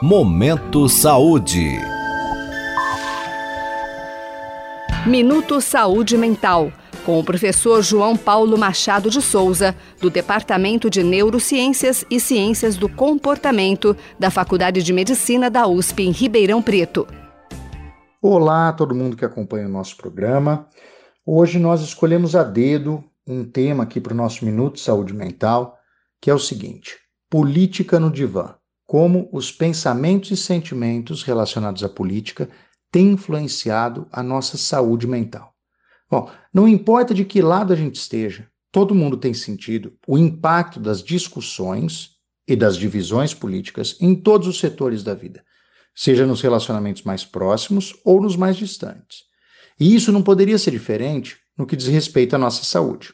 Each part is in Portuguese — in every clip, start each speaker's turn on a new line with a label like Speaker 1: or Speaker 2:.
Speaker 1: Momento Saúde.
Speaker 2: Minuto Saúde Mental, com o professor João Paulo Machado de Souza, do Departamento de Neurociências e Ciências do Comportamento da Faculdade de Medicina da USP em Ribeirão Preto.
Speaker 3: Olá, todo mundo que acompanha o nosso programa. Hoje nós escolhemos a dedo um tema aqui para o nosso Minuto Saúde Mental, que é o seguinte: política no divã como os pensamentos e sentimentos relacionados à política têm influenciado a nossa saúde mental. Bom, não importa de que lado a gente esteja, todo mundo tem sentido o impacto das discussões e das divisões políticas em todos os setores da vida, seja nos relacionamentos mais próximos ou nos mais distantes. E isso não poderia ser diferente no que diz respeito à nossa saúde.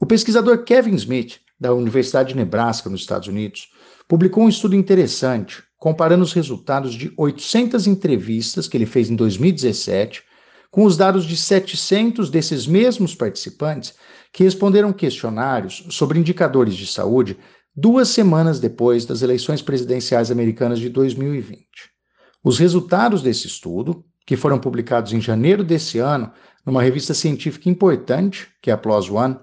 Speaker 3: O pesquisador Kevin Smith, da Universidade de Nebraska, nos Estados Unidos, publicou um estudo interessante comparando os resultados de 800 entrevistas que ele fez em 2017 com os dados de 700 desses mesmos participantes que responderam questionários sobre indicadores de saúde duas semanas depois das eleições presidenciais americanas de 2020. Os resultados desse estudo, que foram publicados em janeiro desse ano numa revista científica importante, que é a PLOS ONE,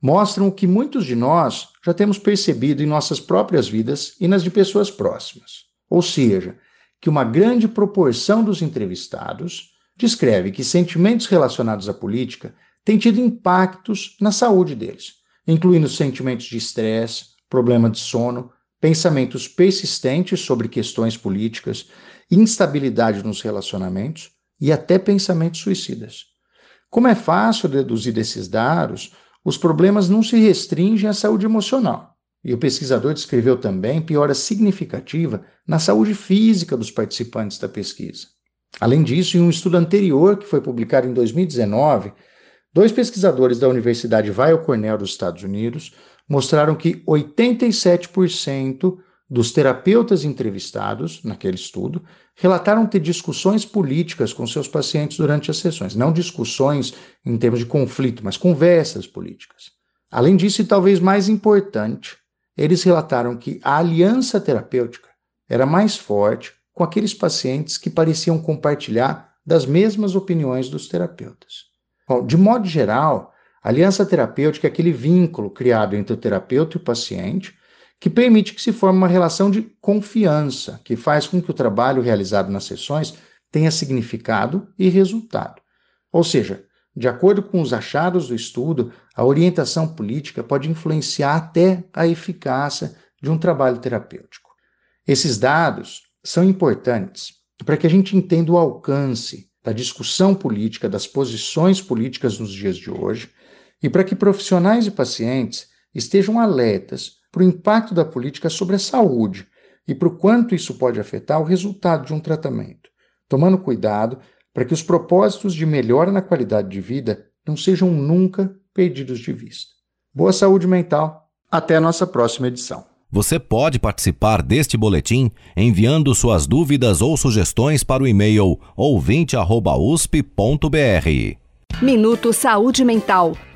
Speaker 3: mostram o que muitos de nós já temos percebido em nossas próprias vidas e nas de pessoas próximas. Ou seja, que uma grande proporção dos entrevistados descreve que sentimentos relacionados à política têm tido impactos na saúde deles, incluindo sentimentos de estresse, problema de sono, pensamentos persistentes sobre questões políticas, instabilidade nos relacionamentos e até pensamentos suicidas. Como é fácil deduzir desses dados, os problemas não se restringem à saúde emocional. E o pesquisador descreveu também piora significativa na saúde física dos participantes da pesquisa. Além disso, em um estudo anterior que foi publicado em 2019, dois pesquisadores da Universidade Weill Cornell dos Estados Unidos mostraram que 87% dos terapeutas entrevistados naquele estudo relataram ter discussões políticas com seus pacientes durante as sessões, não discussões em termos de conflito, mas conversas políticas. Além disso, e talvez mais importante, eles relataram que a aliança terapêutica era mais forte com aqueles pacientes que pareciam compartilhar das mesmas opiniões dos terapeutas. Bom, de modo geral, a aliança terapêutica é aquele vínculo criado entre o terapeuta e o paciente que permite que se forme uma relação de confiança, que faz com que o trabalho realizado nas sessões tenha significado e resultado. Ou seja, de acordo com os achados do estudo, a orientação política pode influenciar até a eficácia de um trabalho terapêutico. Esses dados são importantes para que a gente entenda o alcance da discussão política, das posições políticas nos dias de hoje, e para que profissionais e pacientes estejam alertas para o impacto da política sobre a saúde e para o quanto isso pode afetar o resultado de um tratamento, tomando cuidado para que os propósitos de melhora na qualidade de vida não sejam nunca perdidos de vista. Boa saúde mental. Até a nossa próxima edição.
Speaker 1: Você pode participar deste boletim enviando suas dúvidas ou sugestões para o e-mail ouvinte@usp.br.
Speaker 2: Minuto Saúde Mental.